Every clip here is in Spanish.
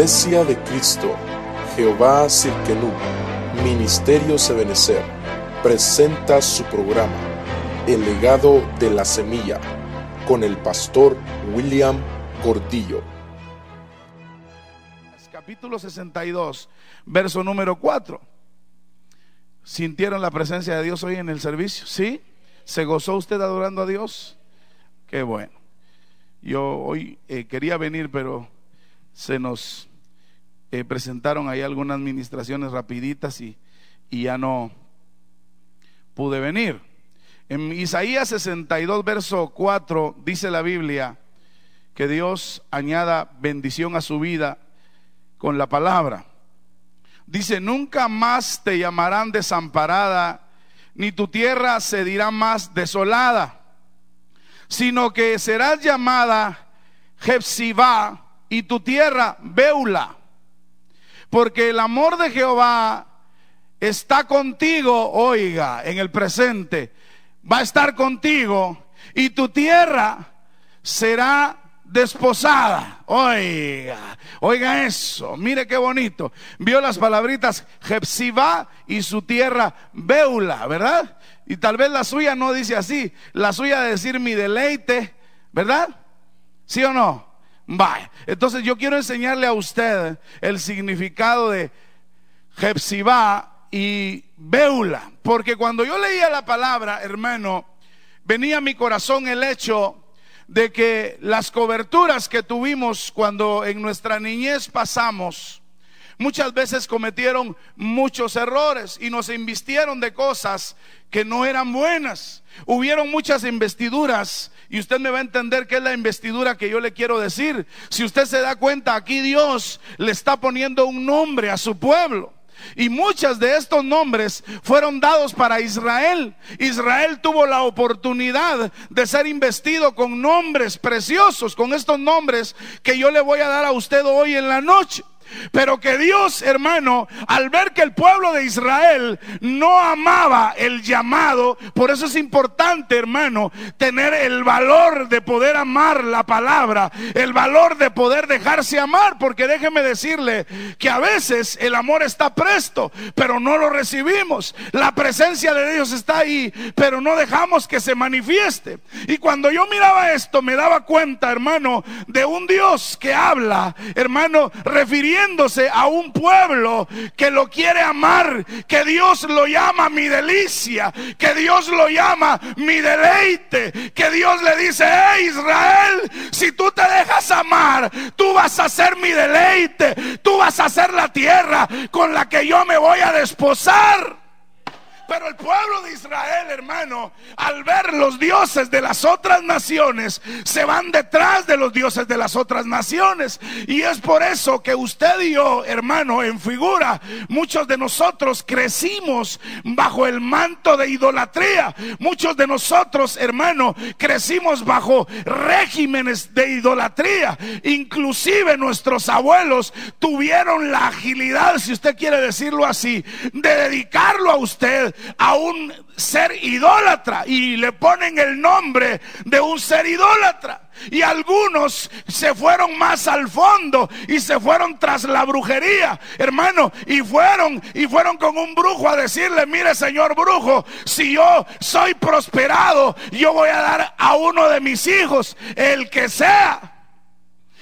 Iglesia de Cristo, Jehová Cirkenú, Ministerio Sebenecer, presenta su programa, El legado de la semilla, con el pastor William Gordillo. Capítulo 62, verso número 4. ¿Sintieron la presencia de Dios hoy en el servicio? ¿Sí? ¿Se gozó usted adorando a Dios? Qué bueno. Yo hoy eh, quería venir, pero se nos eh, presentaron ahí algunas administraciones rapiditas y, y ya no pude venir. En Isaías 62, verso 4, dice la Biblia que Dios añada bendición a su vida con la palabra. Dice, nunca más te llamarán desamparada, ni tu tierra se dirá más desolada, sino que serás llamada Jepsibá y tu tierra Beula, porque el amor de Jehová está contigo, oiga, en el presente, va a estar contigo y tu tierra será desposada. Oiga, oiga eso, mire qué bonito. Vio las palabritas Jepsiba y su tierra Beula, ¿verdad? Y tal vez la suya no dice así, la suya de decir mi deleite, ¿verdad? ¿Sí o no? Vaya. Entonces yo quiero enseñarle a usted el significado de Jepsiba y Beula, porque cuando yo leía la palabra, hermano, venía a mi corazón el hecho de que las coberturas que tuvimos cuando en nuestra niñez pasamos, muchas veces cometieron muchos errores y nos invistieron de cosas que no eran buenas. Hubieron muchas investiduras y usted me va a entender qué es la investidura que yo le quiero decir. Si usted se da cuenta, aquí Dios le está poniendo un nombre a su pueblo. Y muchos de estos nombres fueron dados para Israel. Israel tuvo la oportunidad de ser investido con nombres preciosos, con estos nombres que yo le voy a dar a usted hoy en la noche. Pero que Dios, hermano, al ver que el pueblo de Israel no amaba el llamado, por eso es importante, hermano, tener el valor de poder amar la palabra, el valor de poder dejarse amar, porque déjeme decirle que a veces el amor está presto, pero no lo recibimos. La presencia de Dios está ahí, pero no dejamos que se manifieste. Y cuando yo miraba esto, me daba cuenta, hermano, de un Dios que habla, hermano, refiriendo a un pueblo que lo quiere amar, que Dios lo llama mi delicia, que Dios lo llama mi deleite, que Dios le dice, hey Israel, si tú te dejas amar, tú vas a ser mi deleite, tú vas a ser la tierra con la que yo me voy a desposar. Pero el pueblo de Israel, hermano, al ver los dioses de las otras naciones, se van detrás de los dioses de las otras naciones. Y es por eso que usted y yo, hermano, en figura, muchos de nosotros crecimos bajo el manto de idolatría. Muchos de nosotros, hermano, crecimos bajo regímenes de idolatría. Inclusive nuestros abuelos tuvieron la agilidad, si usted quiere decirlo así, de dedicarlo a usted a un ser idólatra y le ponen el nombre de un ser idólatra. Y algunos se fueron más al fondo y se fueron tras la brujería, hermano, y fueron y fueron con un brujo a decirle, mire señor brujo, si yo soy prosperado, yo voy a dar a uno de mis hijos, el que sea.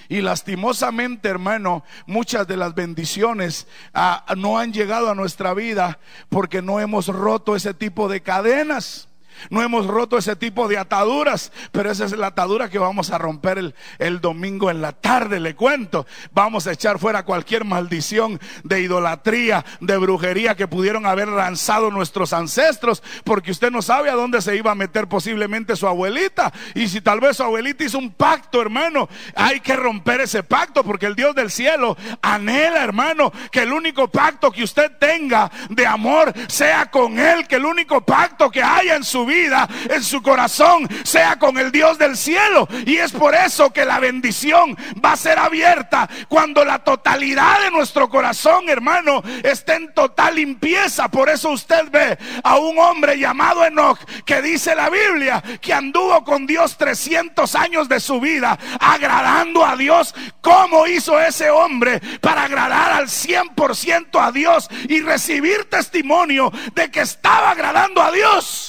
Y lastimosamente, hermano, muchas de las bendiciones ah, no han llegado a nuestra vida porque no hemos roto ese tipo de cadenas. No hemos roto ese tipo de ataduras, pero esa es la atadura que vamos a romper el, el, domingo en la tarde, le cuento. Vamos a echar fuera cualquier maldición de idolatría, de brujería que pudieron haber lanzado nuestros ancestros, porque usted no sabe a dónde se iba a meter posiblemente su abuelita. Y si tal vez su abuelita hizo un pacto, hermano, hay que romper ese pacto, porque el Dios del cielo anhela, hermano, que el único pacto que usted tenga de amor sea con Él, que el único pacto que haya en su vida, en su corazón, sea con el Dios del cielo. Y es por eso que la bendición va a ser abierta cuando la totalidad de nuestro corazón, hermano, esté en total limpieza. Por eso usted ve a un hombre llamado Enoch que dice la Biblia que anduvo con Dios 300 años de su vida agradando a Dios. ¿Cómo hizo ese hombre para agradar al 100% a Dios y recibir testimonio de que estaba agradando a Dios?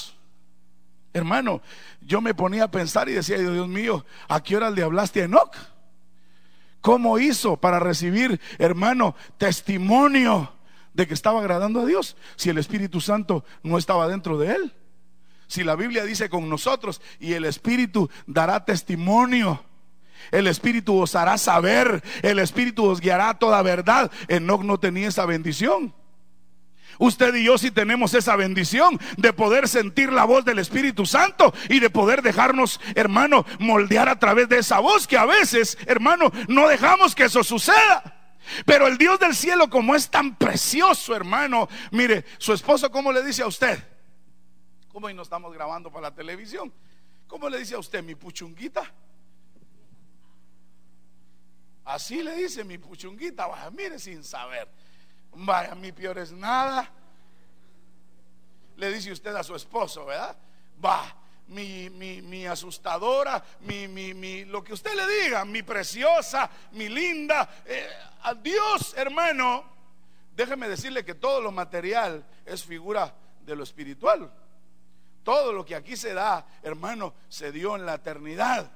Hermano, yo me ponía a pensar y decía, Dios mío, ¿a qué hora le hablaste a Enoch? ¿Cómo hizo para recibir, hermano, testimonio de que estaba agradando a Dios si el Espíritu Santo no estaba dentro de él? Si la Biblia dice con nosotros y el Espíritu dará testimonio. El Espíritu os hará saber, el Espíritu os guiará a toda verdad. Enoch no tenía esa bendición. Usted y yo sí tenemos esa bendición de poder sentir la voz del Espíritu Santo y de poder dejarnos, hermano, moldear a través de esa voz que a veces, hermano, no dejamos que eso suceda. Pero el Dios del cielo, como es tan precioso, hermano, mire, su esposo, ¿cómo le dice a usted? ¿Cómo hoy no estamos grabando para la televisión? ¿Cómo le dice a usted, mi puchunguita? Así le dice mi puchunguita, mire sin saber. Vaya, mi peor es nada. Le dice usted a su esposo, ¿verdad? Va, mi, mi, mi asustadora, mi, mi, mi, lo que usted le diga, mi preciosa, mi linda. Eh, a hermano, déjeme decirle que todo lo material es figura de lo espiritual. Todo lo que aquí se da, hermano, se dio en la eternidad.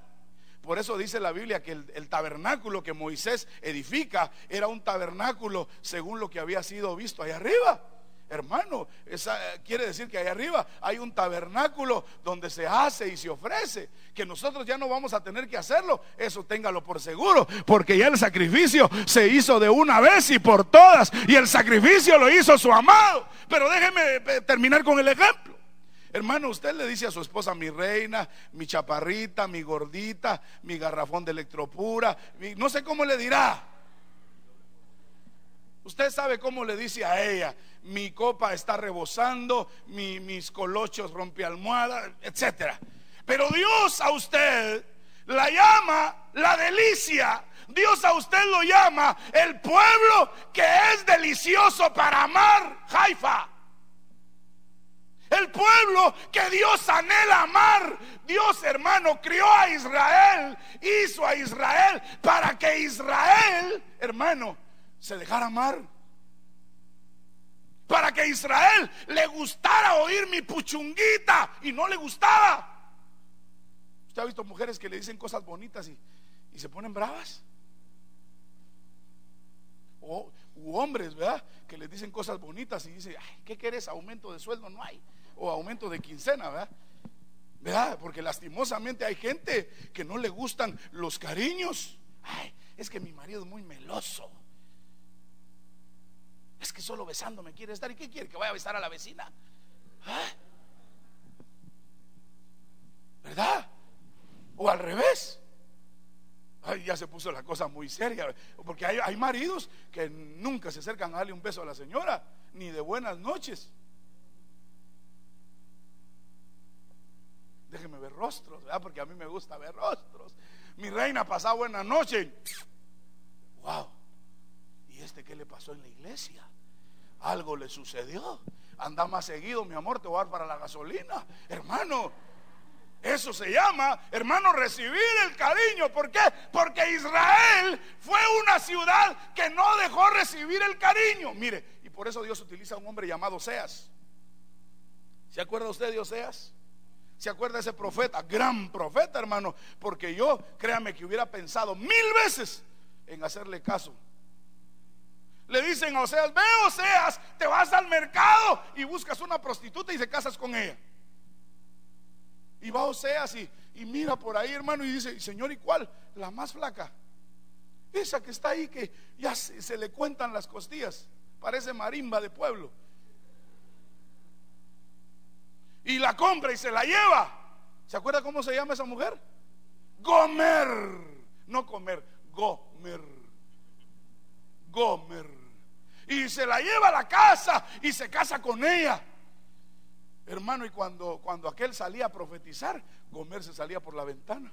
Por eso dice la Biblia que el, tabernáculo que Moisés edifica era un tabernáculo según lo que había sido visto allá arriba. Hermano, esa, quiere decir que allá arriba hay un tabernáculo donde se hace y se ofrece, que nosotros ya no vamos a tener que hacerlo, eso téngalo por seguro, porque ya el sacrificio se hizo de una vez y por todas, y el sacrificio lo hizo su amado. Pero déjeme eh, terminar con el ejemplo. Hermano, usted le dice a su esposa, mi reina, mi chaparrita, mi gordita, mi garrafón de electropura, no sé cómo le dirá. Usted sabe cómo le dice a ella, mi copa está rebosando, mis colochos rompe almohada, etc. Pero Dios a usted la llama la delicia. Dios a usted lo llama el pueblo que es delicioso para amar, Haifa. El pueblo que Dios anhela amar. Dios, hermano, crió a Israel, hizo a Israel para que Israel, hermano, se dejara amar. Para que Israel le gustara oír mi puchunguita y no le gustaba. ¿Usted ha visto mujeres que le dicen cosas bonitas y, se ponen bravas? O hombres, ¿verdad? Que le dicen cosas bonitas y dicen, ¿qué quieres? Aumento de sueldo no hay o aumento de quincena, ¿verdad? ¿verdad? Porque lastimosamente hay gente que no le gustan los cariños. Ay, es que mi marido es muy meloso. Es que solo besándome quiere estar. ¿Y qué quiere? ¿Que vaya a besar a la vecina? ¿Ah? ¿Verdad? O al revés. Ay, ya se puso la cosa muy seria. Porque hay, hay maridos que nunca se acercan a darle un beso a la señora, ni de buenas noches. déjeme ver rostros, ¿verdad? Porque a mí me gusta ver rostros. Mi reina pasaba buena noche. Wow. ¿Y este qué le pasó en la iglesia? Algo le sucedió. Anda más seguido, mi amor, te voy a dar para la gasolina. Hermano, eso se llama, hermano, recibir el cariño. ¿Por qué? Porque Israel fue una ciudad que no dejó recibir el cariño. Mire, y por eso Dios utiliza a un hombre llamado Oseas. ¿Se acuerda usted de Oseas? ¿Se acuerda ese profeta? Gran profeta, hermano. Porque yo, créame que hubiera pensado mil veces en hacerle caso. Le dicen a Oseas, ve Oseas, te vas al mercado y buscas una prostituta y se casas con ella. Y va Oseas y, y mira por ahí, hermano, y dice, Señor, ¿y cuál? La más flaca. Esa que está ahí que ya se le cuentan las costillas. Parece marimba de pueblo y la compra y se la lleva. ¿Se acuerda cómo se llama esa mujer? Gomer. No comer, Gomer. Gomer. Y se la lleva a la casa y se casa con ella. Hermano, y cuando, cuando aquel salía a profetizar, Gomer se salía por la ventana.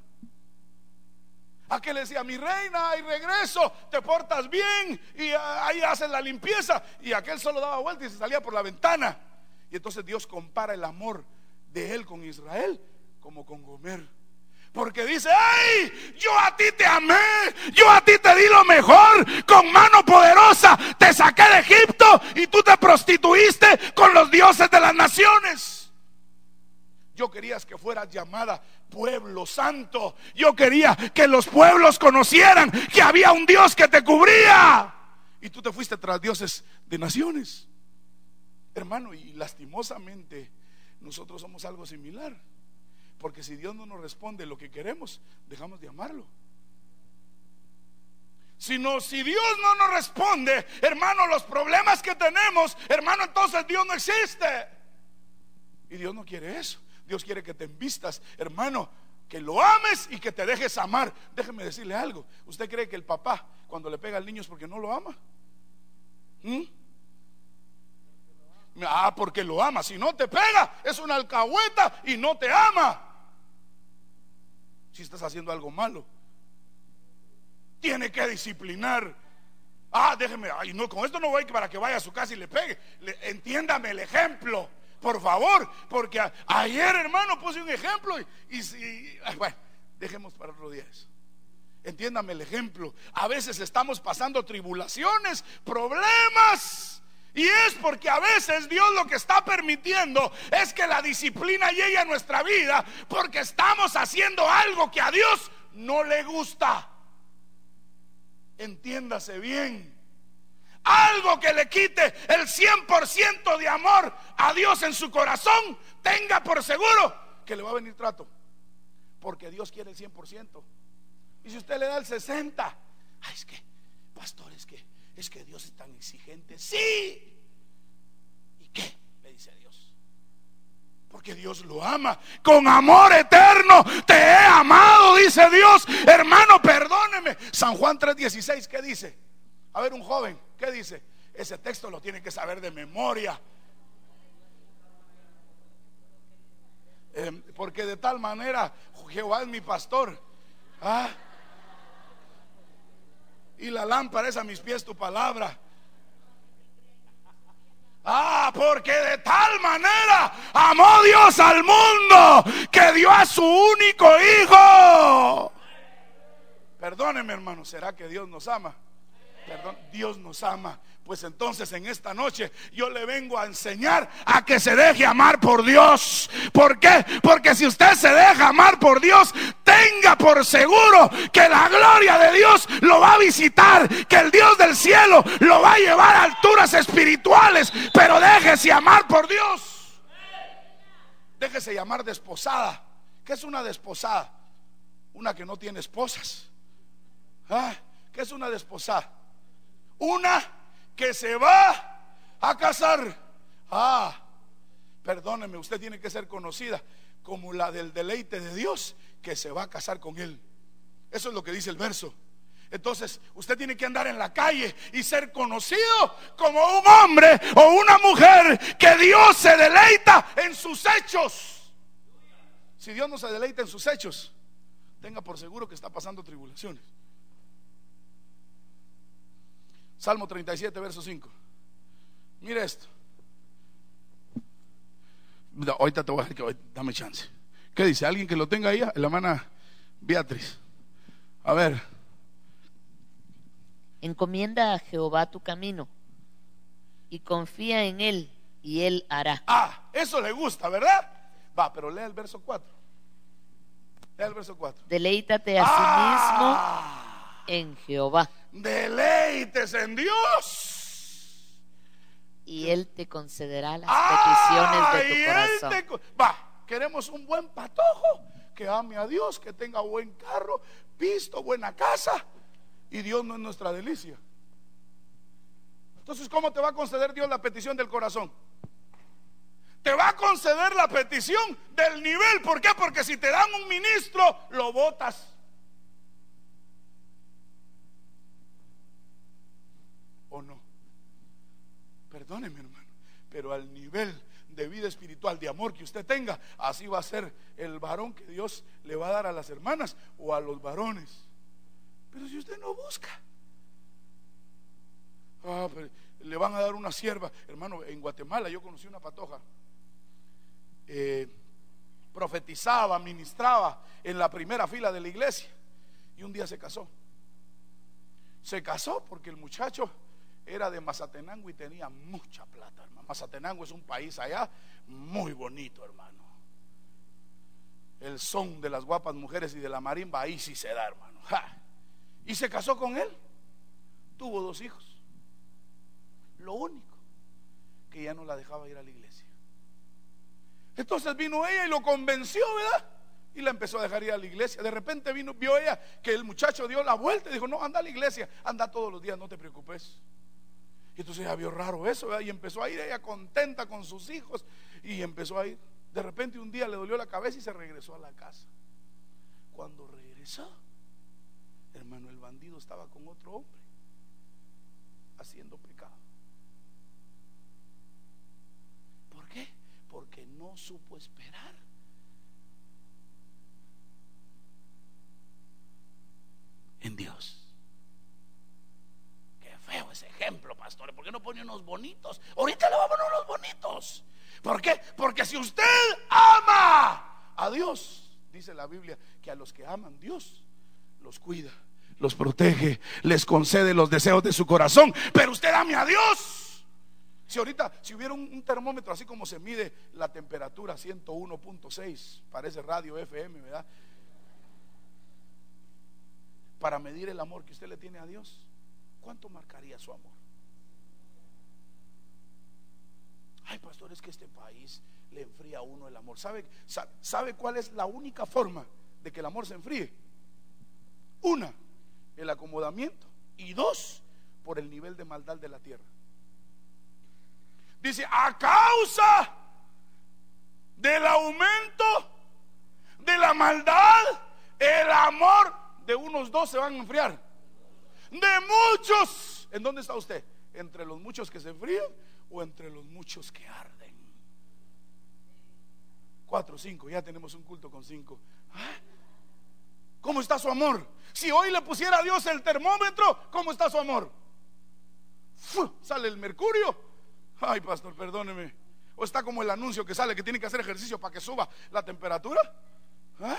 Aquel decía, mi reina, y regreso, te portas bien, y ah, ahí haces la limpieza. Y aquel solo daba vuelta y se salía por la ventana. Y entonces Dios compara el amor de él con Israel como con Gomer. Porque dice, ¡ay! Yo a ti te amé, yo a ti te di lo mejor, con mano poderosa te saqué de Egipto y tú te prostituiste con los dioses de las naciones. Yo querías que fueras llamada pueblo santo. Yo quería que los pueblos conocieran que había un Dios que te cubría. Y tú te fuiste tras dioses de naciones. Hermano, y lastimosamente nosotros somos algo similar. Porque si Dios no nos responde lo que queremos, dejamos de amarlo. Sino si Dios no nos responde, hermano, los problemas que tenemos, hermano, entonces Dios no existe. Y Dios no quiere eso. Dios quiere que te envistas, hermano, que lo ames y que te dejes amar. Déjeme decirle algo. ¿Usted cree que el papá cuando le pega al niño es porque no lo ama? ¿Mm? Ah, porque lo ama. Si no te pega, es una alcahueta y no te ama si estás haciendo algo malo. Tiene que disciplinar. Ah, déjeme, ay, no, con esto no voy para que vaya a su casa y le pegue. entiéndame el ejemplo, por favor, porque ayer, hermano, puse un ejemplo y, y, bueno, dejemos para otro día eso. Entiéndame el ejemplo. A veces estamos pasando tribulaciones, problemas y es porque a veces Dios lo que está permitiendo es que la disciplina llegue a nuestra vida porque estamos haciendo algo que a Dios no le gusta. Entiéndase bien. Algo que le quite el 100% de amor a Dios en su corazón, tenga por seguro que le va a venir trato. Porque Dios quiere el 100%. Y si usted le da el 60, ay, es que, pastor, es que es que Dios es tan exigente. Sí. ¿Y qué? Le dice Dios. Porque Dios lo ama. Con amor eterno te he amado, dice Dios. Hermano, perdóneme. San Juan 3:16, ¿qué dice? A ver, un joven, ¿qué dice? Ese texto lo tiene que saber de memoria. Em, porque de tal manera Jehová es mi pastor. Ah y la lámpara es a mis pies tu palabra. Ah, porque de tal manera amó Dios al mundo que dio a su único hijo. Perdóneme, hermano, ¿será que Dios nos ama? Perdón, Dios nos ama. Pues entonces en esta noche yo le vengo a enseñar a que se deje amar por Dios. ¿Por qué? Porque si usted se deja amar por Dios, tenga por seguro que la gloria de Dios lo va a visitar, que el Dios del cielo lo va a llevar a alturas espirituales, pero déjese amar por Dios. Déjese llamar desposada. ¿Qué es una desposada? Una que no tiene esposas. ¿Ah? ¿Qué es una desposada? Una que se va a casar. Ah, perdóneme, usted tiene que ser conocida como la del deleite de Dios que se va a casar con él. Eso es lo que dice el verso. Entonces, usted tiene que andar en la calle y ser conocido como un hombre o una mujer que Dios se deleita en sus hechos. Si Dios no se deleita en sus hechos, tenga por seguro que está pasando tribulaciones. Salmo 37, verso 5. Mire esto. Ahorita te voy a decir que dame chance. ¿Qué dice? ¿Alguien que lo tenga ahí? La hermana Beatriz. A ver. Encomienda a Jehová tu camino y confía en él y él hará. Ah, eso le gusta, ¿verdad? Va, pero lea el verso 4. Lea el verso 4. Deleítate a sí mismo ah. en Jehová deleites en Dios. Y Él te concederá las peticiones de tu corazón. va, queremos un buen patojo que ame a Dios, que tenga buen carro, pisto, buena casa. Y Dios no es nuestra delicia. Entonces, ¿cómo te va a conceder Dios la petición del corazón? Te va a conceder la petición del nivel. ¿Por qué? Porque si te dan un ministro, lo votas. O no. Perdóneme, hermano, pero al nivel de vida espiritual, de amor que usted tenga, así va a ser el varón que Dios le va a dar a las hermanas o a los varones. Pero si usted no busca, ah, le van a dar una sierva. Hermano, en Guatemala yo conocí una patoja. Eh, profetizaba, ministraba en la primera fila de la iglesia y un día se casó. Se casó porque el muchacho era de Mazatenango y tenía mucha plata, hermano. Mazatenango es un país allá muy bonito, hermano. El son de las guapas mujeres y de la marimba ahí sí se da, hermano. Y se casó con él. Tuvo dos hijos. Lo único que ya no la dejaba ir a la iglesia. Entonces vino ella y lo convenció, ¿verdad? Y la empezó a dejar ir a la iglesia. De repente vino, vio ella que el muchacho dio la vuelta y dijo, no, anda a la iglesia, anda todos los días, no te preocupes. Entonces ella vio raro eso. Y empezó a ir ella contenta con sus hijos y empezó a ir. De repente un día le dolió la cabeza y se regresó a la casa. Cuando regresó, hermano, el bandido estaba con otro hombre haciendo pecado. ¿Por qué? porque no supo esperar. En Dios. Qué feo ese ejemplo, pastor. ¿Por no pone unos bonitos? Ahorita le vamos a poner unos bonitos. ¿Por qué? Porque si usted ama a Dios, dice la Biblia, que a los que aman Dios los cuida, los protege, les concede los deseos de su corazón. Pero usted ame a Dios. Si ahorita, si hubiera un, termómetro así como se mide la temperatura, 101.6, parece radio FM, ¿verdad? Para medir el amor que usted le tiene a Dios, ¿cuánto marcaría su amor? Ay, pastor, es que este país le enfría a uno el amor. ¿Sabe, ¿Sabe cuál es la única forma de que el amor se enfríe? Una, el acomodamiento. Y dos, por el nivel de maldad de la tierra. Dice, a causa del aumento de la maldad, el amor de unos dos se van a enfriar. De muchos. ¿En dónde está usted? ¿Entre los muchos que se enfrían o entre los muchos que arden? Cuatro, cinco, ya tenemos un culto con cinco. ¿Ah? ¿Cómo está su amor? Si hoy le pusiera a Dios el termómetro, ¿cómo está su amor? Sale el mercurio Ay, pastor, perdóneme. O está como el anuncio que sale que tiene que hacer ejercicio para que suba la temperatura. ¿Ah?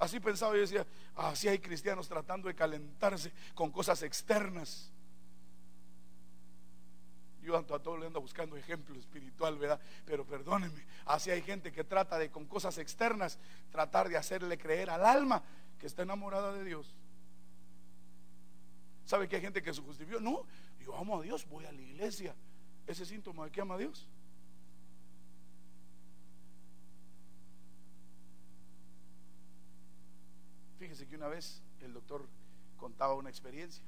Así pensaba y decía, así hay cristianos tratando de calentarse con cosas externas. Todo le ando buscando ejemplo espiritual, ¿verdad? Pero perdóneme, así hay gente que trata de con cosas externas tratar de hacerle creer al alma que está enamorada de Dios. ¿Sabe que hay gente que se justificó? No, yo amo a Dios, voy a la iglesia. Ese síntoma de que ama a Dios. Fíjese que una vez el doctor contaba una experiencia.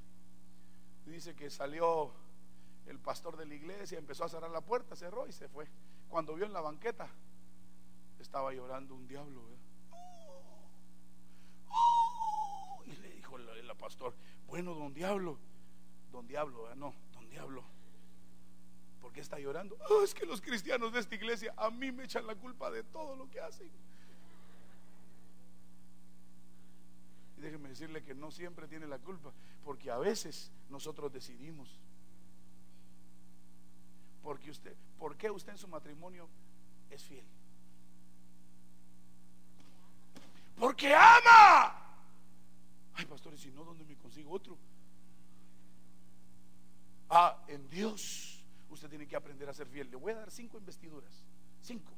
Dice que salió el pastor de la iglesia, empezó a cerrar la puerta, cerró y se fue. Cuando vio en la banqueta, estaba llorando un diablo. Y le dijo el, pastor, bueno, don diablo, don Diablo, no, don Diablo. ¿Por qué está llorando? Oh, es que los cristianos de esta iglesia a mí me echan la culpa de todo lo que hacen. Y déjeme decirle que no siempre tiene la culpa, porque a veces nosotros decidimos. Porque usted, ¿por qué usted en su matrimonio es fiel? Porque ama. Ay, pastores, si no, ¿dónde me consigo otro? Ah, en Dios usted tiene que aprender a ser fiel. Le voy a dar cinco investiduras. Cinco.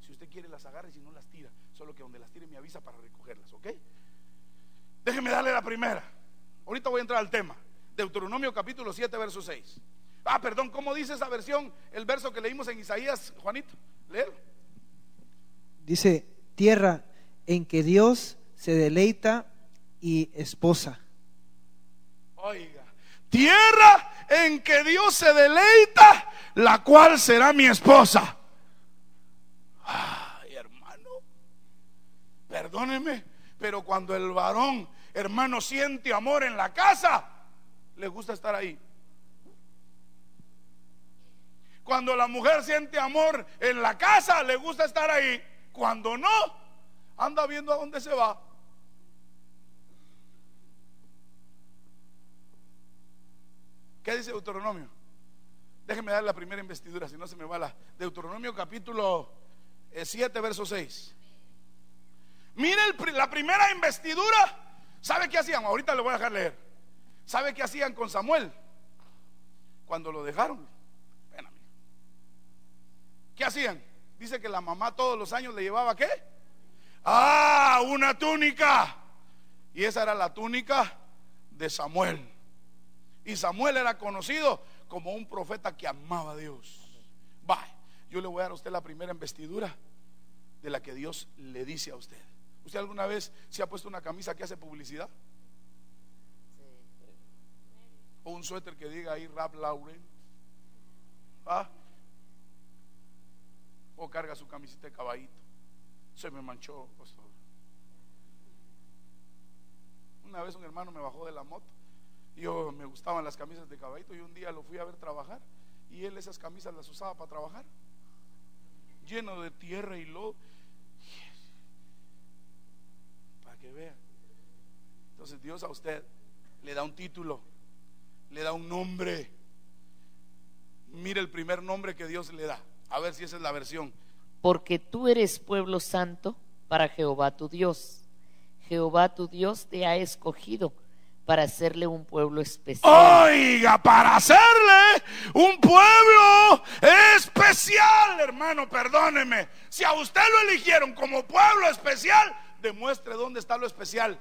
Si usted quiere las agarre, si no las tira. Solo que donde las tire me avisa para recogerlas, ¿ok? Déjeme darle la primera. Ahorita voy a entrar al tema. Deuteronomio capítulo 7, verso 6. Ah, perdón, ¿cómo dice esa versión? El verso que leímos en Isaías, Juanito. Leer. Dice, tierra en que Dios se deleita y esposa. Oiga, tierra en que Dios se deleita, la cual será mi esposa. Ay, hermano, perdóneme, pero cuando el varón, hermano, siente amor en la casa, le gusta estar ahí. Cuando la mujer siente amor en la casa, le gusta estar ahí. Cuando no, anda viendo a dónde se va. ¿Qué dice Deuteronomio? Déjenme dar la primera investidura, si no se me va la. Deuteronomio capítulo 7, verso 6. Mire la primera investidura. ¿Sabe qué hacían? Ahorita le voy a dejar leer. ¿Sabe qué hacían con Samuel? Cuando lo dejaron. ¿Qué hacían? Dice que la mamá todos los años le llevaba qué? Ah, una túnica. Y esa era la túnica de Samuel. Y Samuel era conocido como un profeta que amaba a Dios. Va, yo le voy a dar a usted la primera investidura de la que Dios le dice a usted. ¿Usted alguna vez se ha puesto una camisa que hace publicidad? O un suéter que diga ahí Rap Lauren. ¿Ah? O carga su camiseta de caballito. Se me manchó, pastor. Una vez un hermano me bajó de la moto. Yo me gustaban las camisas de caballito y un día lo fui a ver trabajar y él esas camisas las usaba para trabajar. Lleno de tierra y lodo. Para que vea. Entonces Dios a usted le da un título, le da un nombre. Mire el primer nombre que Dios le da. A ver si esa es la versión. Porque tú eres pueblo santo para Jehová tu Dios. Jehová tu Dios te ha escogido para hacerle un pueblo especial. Oiga, para hacerle un pueblo especial, hermano, perdóneme. Si a usted lo eligieron como pueblo especial, demuestre dónde está lo especial.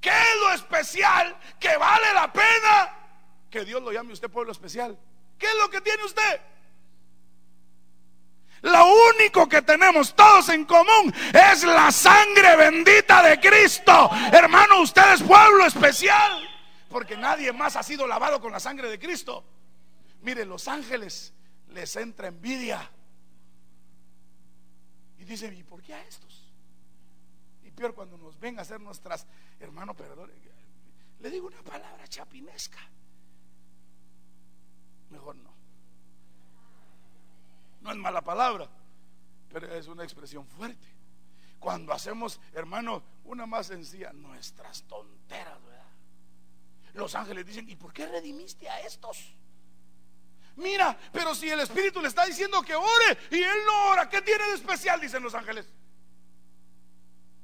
¿Qué es lo especial que vale la pena que Dios lo llame usted pueblo especial? ¿Qué es lo que tiene usted? Lo único que tenemos todos en común es la sangre bendita de Cristo. Hermano, usted es pueblo especial. Porque nadie más ha sido lavado con la sangre de Cristo. Mire, los ángeles les entra envidia. Y dicen, ¿y por qué a estos? Y peor cuando nos ven a hacer nuestras, hermano, perdón, le digo una palabra chapinesca. Mejor no. No es mala palabra, pero es una expresión fuerte. Cuando hacemos, hermano, una más sencilla, nuestras tonteras, ¿verdad? Los ángeles dicen, ¿y por qué redimiste a estos? Mira, pero si el Espíritu le está diciendo que ore y él no ora, ¿qué tiene de especial? Dicen los ángeles.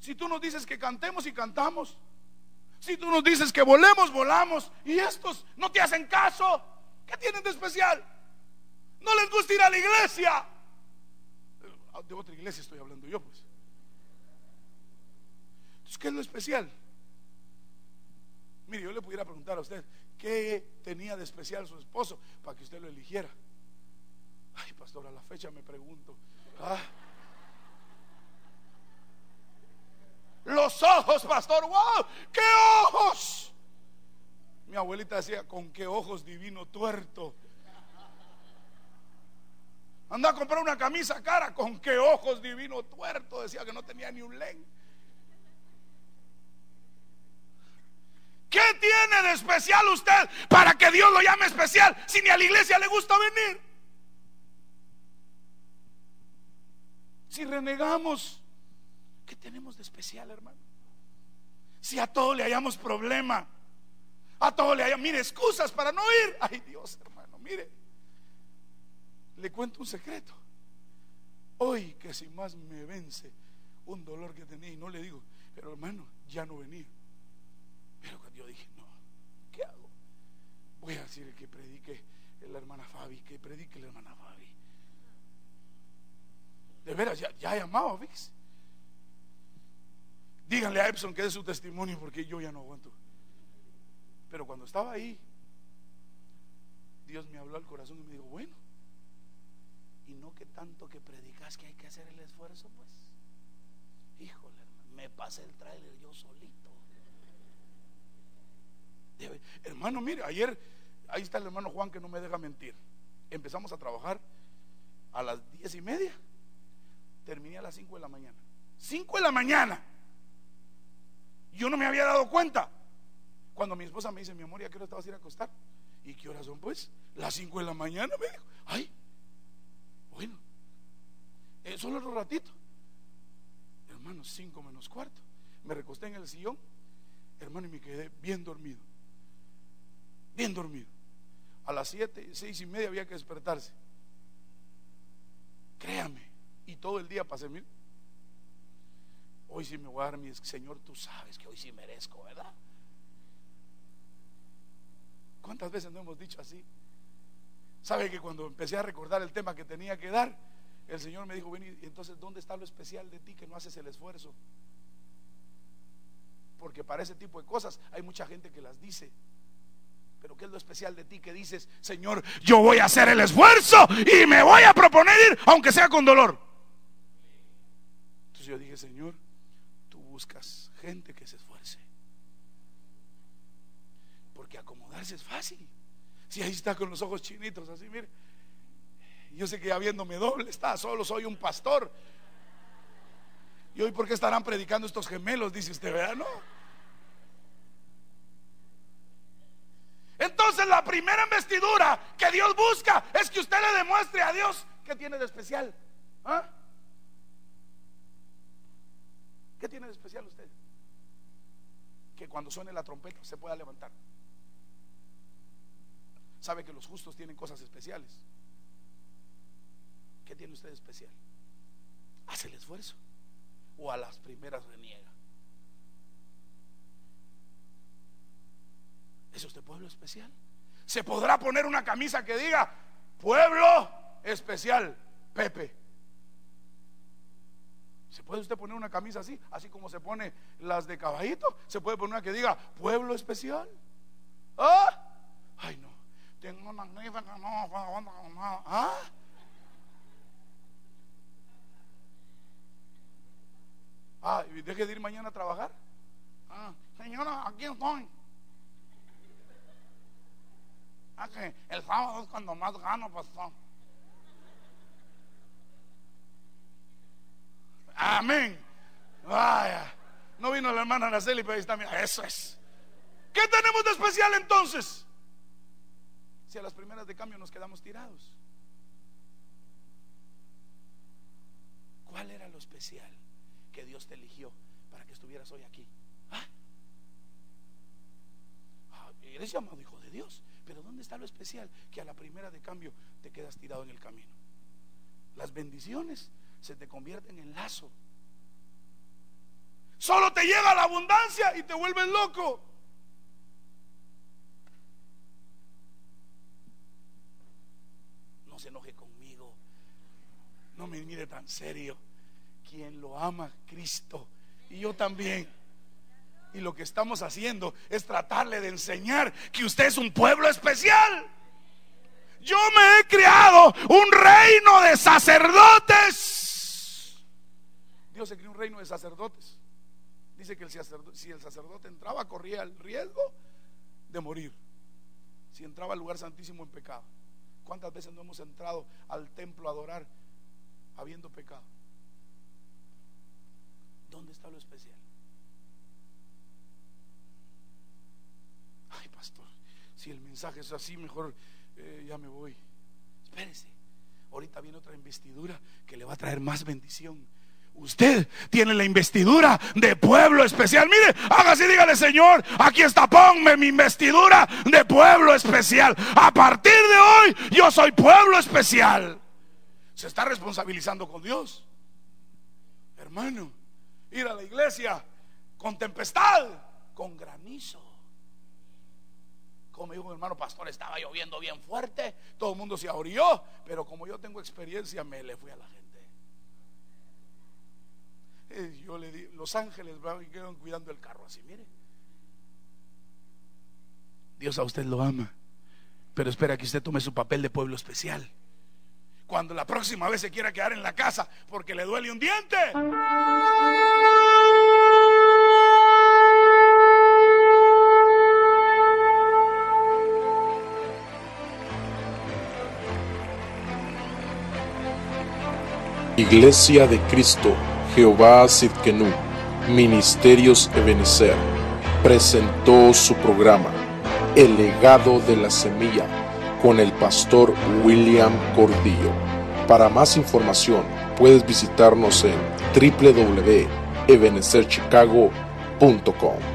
Si tú nos dices que cantemos y cantamos, si tú nos dices que volemos, volamos, y estos no te hacen caso, ¿qué tienen de especial? No les gusta ir a la iglesia. De otra iglesia estoy hablando yo, pues. Entonces, ¿qué es lo especial? Mire, yo le pudiera preguntar a usted, ¿qué tenía de especial su esposo para que usted lo eligiera? Ay, pastor, a la fecha me pregunto. Ah. Los ojos, pastor, wow, ¿qué ojos? Mi abuelita decía, ¿con qué ojos divino tuerto? Anda a comprar una camisa cara con qué ojos divino tuerto. Decía que no tenía ni un len. ¿Qué tiene de especial usted para que Dios lo llame especial si ni a la iglesia le gusta venir? Si renegamos, ¿qué tenemos de especial, hermano? Si a todo le hayamos problema, a todo le hayamos, mire, excusas para no ir. Ay Dios, hermano, mire le cuento un secreto. Hoy que si más me vence un dolor que tenía y no le digo, pero hermano, ya no venía. Pero cuando yo dije, no, ¿qué hago? Voy a decir que predique la hermana Fabi, que predique la hermana Fabi. De veras, ya, ya ¿ves? Díganle a Epson que dé su testimonio porque yo ya no aguanto. Pero cuando estaba ahí, Dios me habló al corazón y me dijo, bueno, y no que tanto que predicas que hay que hacer el esfuerzo, pues. Híjole, me pasé el trailer yo solito. hermano, mire, ayer, ahí está el hermano Juan que no me deja mentir. Empezamos a trabajar a las diez y media. Terminé a las cinco de la mañana. Cinco de la mañana. Yo no me había dado cuenta. Cuando mi esposa me dice, mi amor, ¿ya qué hora te vas a ir a acostar? ¿Y qué horas son pues? Las 5 de la mañana, me dijo. Ay, bueno, eh, solo otro ratito. Hermano, 5 menos cuarto. Me recosté en el sillón, hermano, y me quedé bien dormido. Bien dormido. A las 7, 6 y media había que despertarse. Créame. Y todo el día pasé, mil Hoy sí me voy a dar mi Señor, tú sabes que hoy sí merezco, ¿verdad? ¿Cuántas veces no hemos dicho así? ¿Sabe que cuando empecé a recordar el tema que tenía que dar, el Señor me dijo, ven, y entonces, ¿dónde está lo especial de ti que no haces el esfuerzo? Porque para ese tipo de cosas hay mucha gente que las dice. Pero ¿qué es lo especial de ti que dices, Señor, yo voy a hacer el esfuerzo y me voy a proponer ir, aunque sea con dolor? Entonces yo dije, Señor, tú buscas gente que se esfuerce. Porque acomodarse es fácil. Si ahí está con los ojos chinitos, así, mire. Yo sé que ya viéndome doble está, solo soy un pastor. ¿Y hoy por qué estarán predicando estos gemelos? Dice usted, ¿verdad? No. Entonces la primera investidura que Dios busca es que usted le demuestre a Dios qué tiene de especial. ¿Ah? ¿Qué tiene de especial usted? Que cuando suene la trompeta se pueda levantar sabe que los justos tienen cosas especiales. ¿Qué tiene usted especial? Hace el esfuerzo. O a las primeras reniega. ¿Es usted pueblo especial? Se podrá poner una camisa que diga pueblo especial, Pepe. ¿Se puede usted poner una camisa así? Así como se pone las de caballito. Se puede poner una que diga pueblo especial. ¿Ah? Tengo una no, ¿Ah? Ah, y deje de ir mañana a trabajar. Ah, señora, aquí estoy. Ah, que el sábado es cuando más gano, pastor. Amén. Vaya. No vino la hermana Araceli, pero ahí está. Eso es. ¿Qué tenemos de especial entonces? A las primeras de cambio nos quedamos tirados? ¿Cuál era lo especial que Dios te eligió para que estuvieras hoy aquí? ¿Ah? ah eres llamado hijo de Dios, pero ¿dónde está lo especial que a la primera de cambio te quedas tirado en el camino? Las bendiciones se te convierten en lazo. Solo te llega la abundancia y te vuelves loco. No se enoje conmigo, no me mire tan serio. Quien lo ama, Cristo, y yo también. Y lo que estamos haciendo es tratarle de enseñar que usted es un pueblo especial. Yo me he creado un reino de sacerdotes. Dios se creó un reino de sacerdotes. Dice que si el sacerdote entraba, corría el riesgo de morir. Si entraba al lugar santísimo en pecado. ¿Cuántas veces no hemos entrado al templo a adorar habiendo pecado? ¿Dónde está lo especial? Ay, pastor, si el mensaje es así, mejor eh, ya me voy. Espérese, ahorita viene otra investidura que le va a traer más bendición Usted tiene la investidura de pueblo especial. Mire, haga así, dígale, Señor, aquí está, ponme mi investidura de pueblo especial. A partir de hoy, yo soy pueblo especial. Se está responsabilizando con Dios. Hermano, ir a la iglesia con tempestad, con granizo. Como dijo mi hermano pastor, estaba lloviendo bien fuerte, todo el mundo se ahorrió, pero como yo tengo experiencia, me le fui a la gente. Yo le di, los ángeles van cuidando el carro así, mire. Dios a usted lo ama, pero espera que usted tome su papel de pueblo especial. Cuando la próxima vez se quiera quedar en la casa porque le duele un diente. Iglesia de Cristo Jehová Sidkenu, Ministerios Ebenezer, presentó su programa, El legado de la semilla con el pastor William Cordillo. Para más información puedes visitarnos en www.ebenecerchicago.com.